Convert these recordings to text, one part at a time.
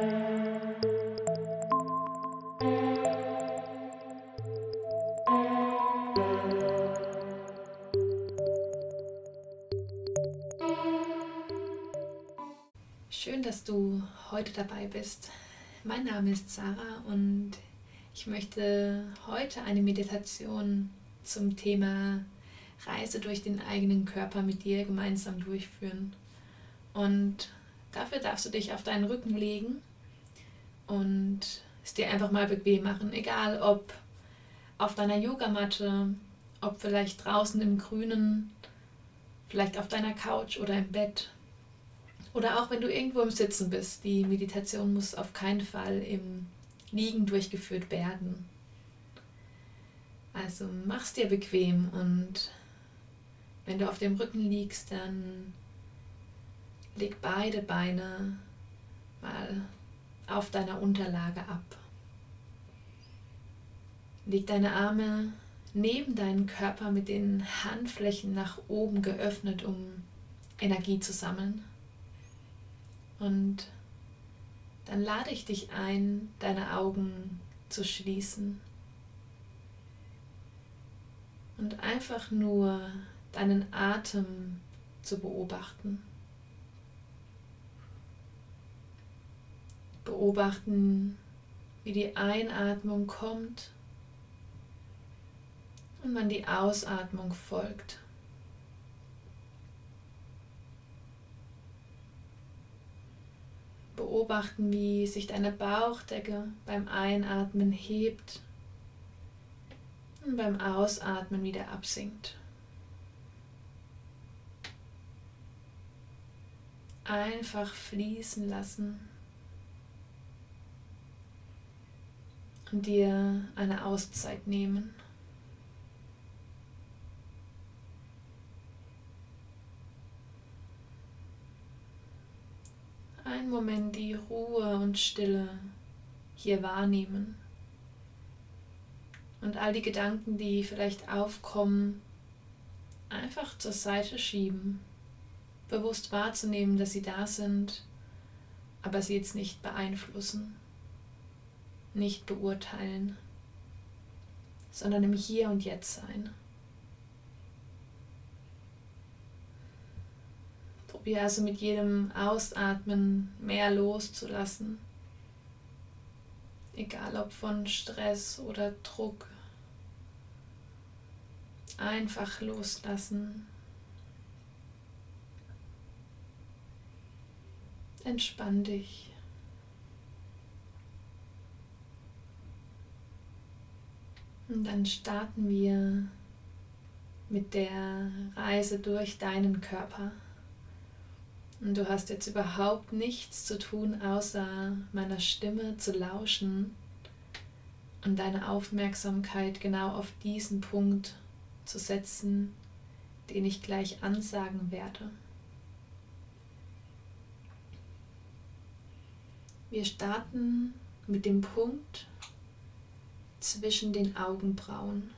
Schön, dass du heute dabei bist. Mein Name ist Sarah und ich möchte heute eine Meditation zum Thema Reise durch den eigenen Körper mit dir gemeinsam durchführen. Und dafür darfst du dich auf deinen Rücken legen und es dir einfach mal bequem machen, egal ob auf deiner Yogamatte, ob vielleicht draußen im Grünen, vielleicht auf deiner Couch oder im Bett. Oder auch wenn du irgendwo im Sitzen bist. Die Meditation muss auf keinen Fall im Liegen durchgeführt werden. Also mach's dir bequem und wenn du auf dem Rücken liegst, dann leg beide Beine mal auf deiner Unterlage ab. Leg deine Arme neben deinen Körper mit den Handflächen nach oben geöffnet, um Energie zu sammeln. Und dann lade ich dich ein, deine Augen zu schließen und einfach nur deinen Atem zu beobachten. Beobachten, wie die Einatmung kommt und wann die Ausatmung folgt. Beobachten, wie sich deine Bauchdecke beim Einatmen hebt und beim Ausatmen wieder absinkt. Einfach fließen lassen und dir eine Auszeit nehmen. Ein Moment die Ruhe und Stille hier wahrnehmen. Und all die Gedanken, die vielleicht aufkommen, einfach zur Seite schieben, bewusst wahrzunehmen, dass sie da sind, aber sie jetzt nicht beeinflussen, nicht beurteilen, sondern im Hier und Jetzt sein. Probier also mit jedem Ausatmen mehr loszulassen egal ob von Stress oder Druck. Einfach loslassen. Entspann dich. Und dann starten wir mit der Reise durch deinen Körper. Und du hast jetzt überhaupt nichts zu tun, außer meiner Stimme zu lauschen und deine Aufmerksamkeit genau auf diesen Punkt zu setzen, den ich gleich ansagen werde. Wir starten mit dem Punkt zwischen den Augenbrauen.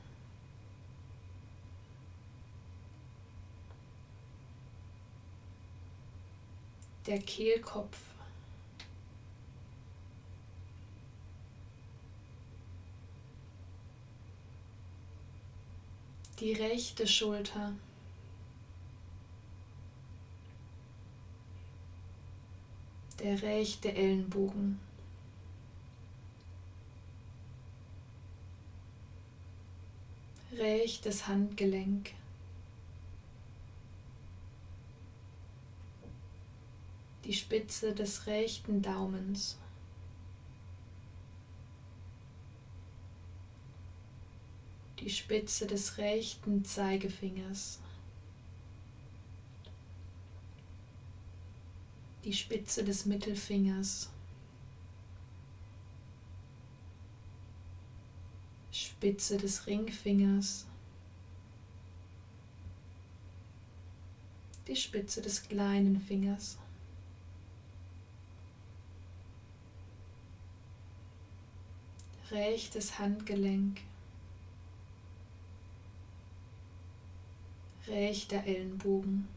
der Kehlkopf. Die rechte Schulter. Der rechte Ellenbogen. Rechtes Handgelenk. die Spitze des rechten Daumens. Die Spitze des rechten Zeigefingers. Die Spitze des Mittelfingers. Spitze des Ringfingers. Die Spitze des kleinen Fingers. rechtes Handgelenk, rechter Ellenbogen.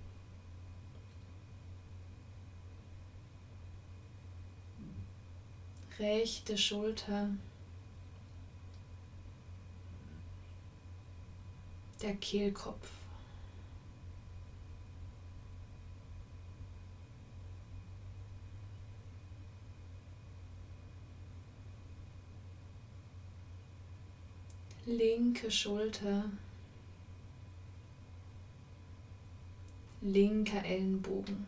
rechte Schulter, der Kehlkopf. linke Schulter, linker Ellenbogen.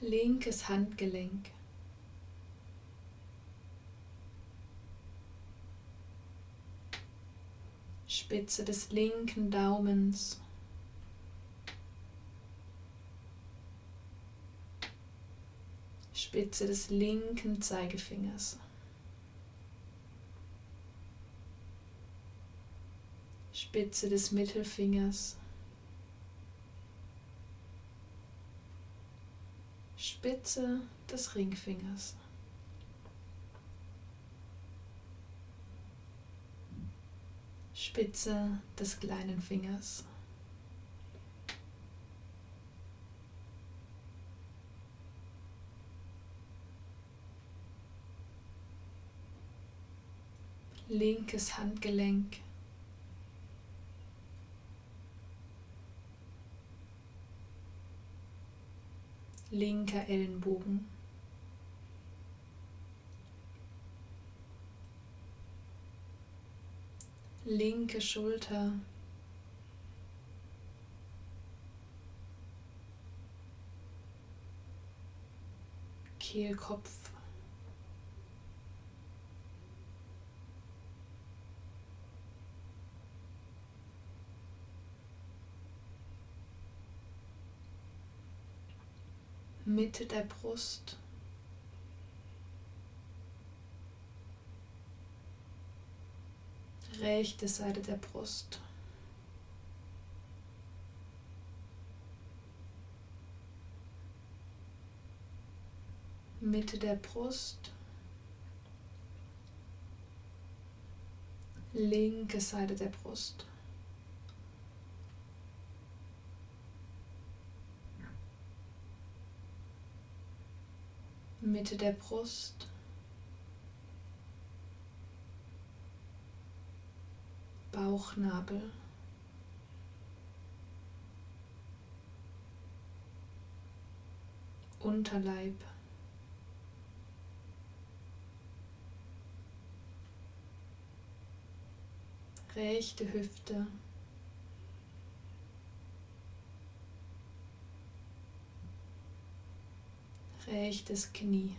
Linkes Handgelenk. Spitze des linken Daumens. Spitze des linken Zeigefingers. Spitze des Mittelfingers. Spitze des Ringfingers. Spitze des kleinen Fingers. linkes Handgelenk. Linker Ellenbogen. Linke Schulter. Kehlkopf. Mitte der Brust. Rechte Seite der Brust. Mitte der Brust. Linke Seite der Brust. Mitte der Brust. Bauchnabel. Unterleib. Rechte Hüfte. rechtes Knie.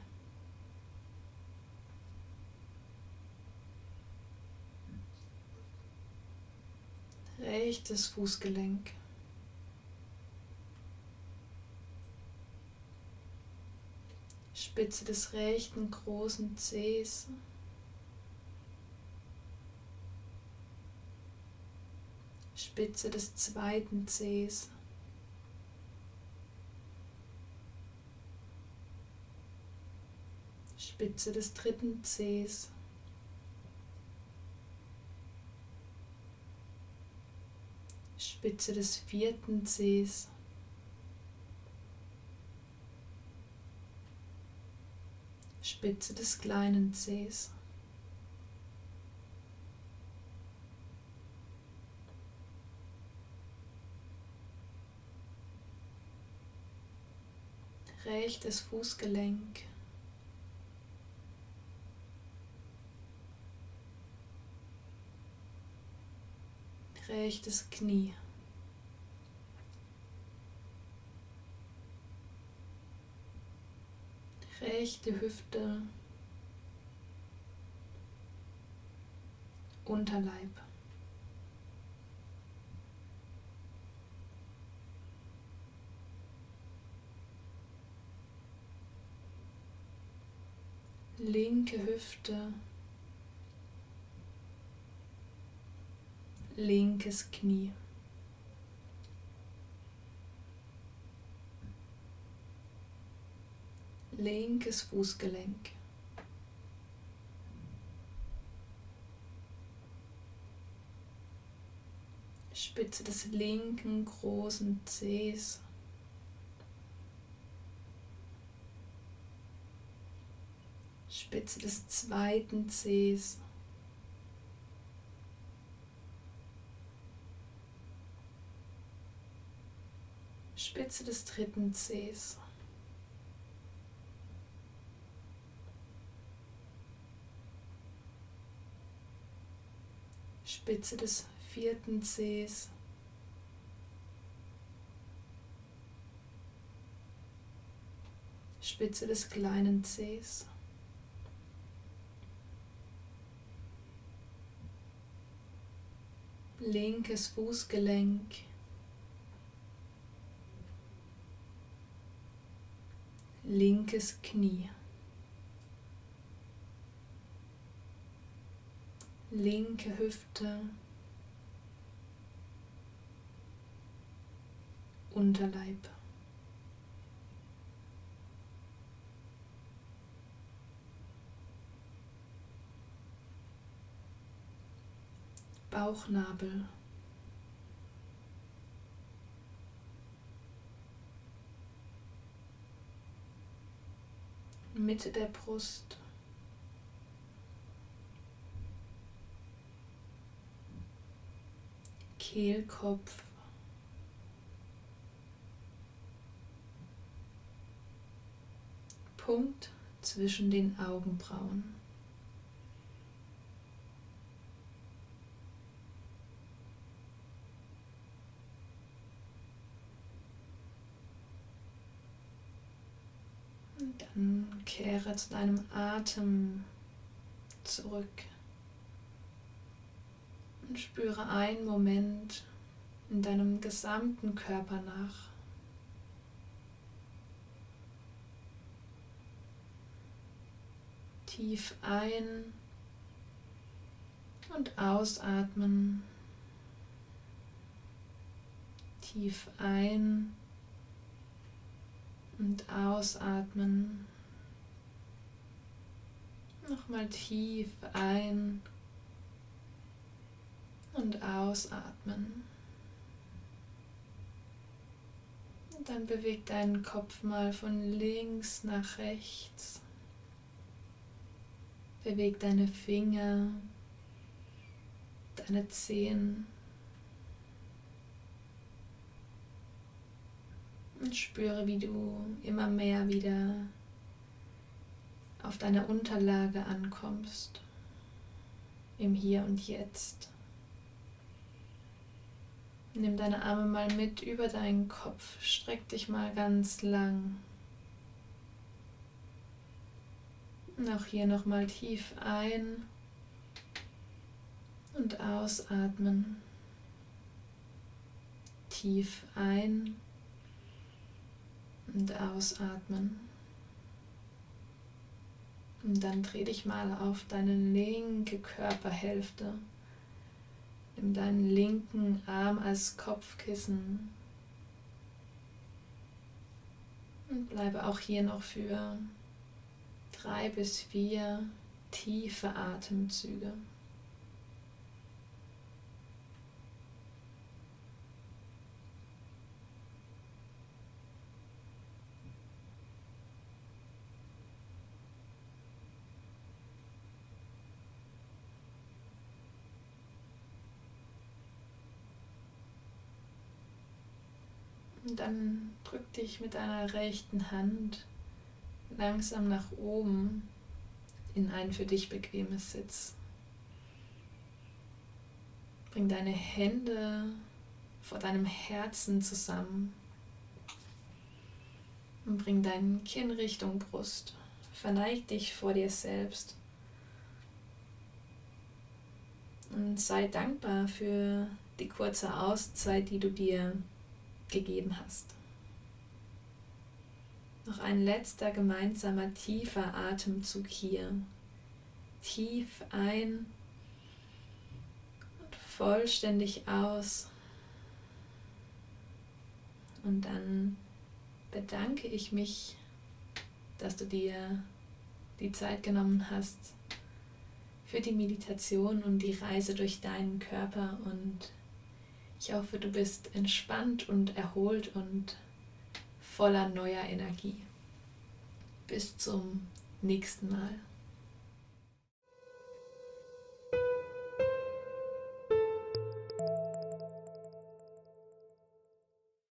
Rechtes Fußgelenk. Spitze des rechten großen Zehs. Spitze des zweiten Zehs. Spitze des dritten Zehs. Spitze des vierten Zehs. Spitze des kleinen Zehs. Rechtes Fußgelenk. rechtes Knie. Rechte Hüfte, Unterleib. Linke Hüfte, linkes Knie. linkes Fußgelenk. Spitze des linken großen Zehs. Spitze des zweiten Zehs. Spitze des dritten Zehs. Spitze des vierten Zehs. Spitze des kleinen Zehs. Linkes Fußgelenk. Linkes Knie. Linke Hüfte, Unterleib. Bauchnabel. Mitte der Brust. Kehlkopf. Punkt zwischen den Augenbrauen. Und dann kehre zu deinem Atem zurück. Und spüre einen Moment in deinem gesamten Körper nach. Tief ein und ausatmen. Tief ein und ausatmen. Nochmal tief ein und ausatmen. Und dann beweg deinen Kopf mal von links nach rechts. Beweg deine Finger, deine Zehen. Und spüre, wie du immer mehr wieder auf deiner Unterlage ankommst, im Hier und Jetzt. Nimm deine Arme mal mit über deinen Kopf. Streck dich mal ganz lang. Und auch hier nochmal tief ein und ausatmen. Tief ein und ausatmen. Und dann dreh dich mal auf deine linke Körperhälfte. Nimm deinen linken Arm als Kopfkissen und bleibe auch hier noch für drei bis vier tiefe Atemzüge. Und dann drück dich mit deiner rechten Hand langsam nach oben in ein für dich bequemes Sitz. Bring deine Hände vor deinem Herzen zusammen und bring dein Kinn Richtung Brust. Verneig dich vor dir selbst und sei dankbar für die kurze Auszeit, die du dir gegeben hast. Noch ein letzter gemeinsamer tiefer Atemzug hier. Tief ein und vollständig aus. Und dann bedanke ich mich, dass du dir die Zeit genommen hast für die Meditation und die Reise durch deinen Körper und ich hoffe, du bist entspannt und erholt und voller neuer Energie. Bis zum nächsten Mal.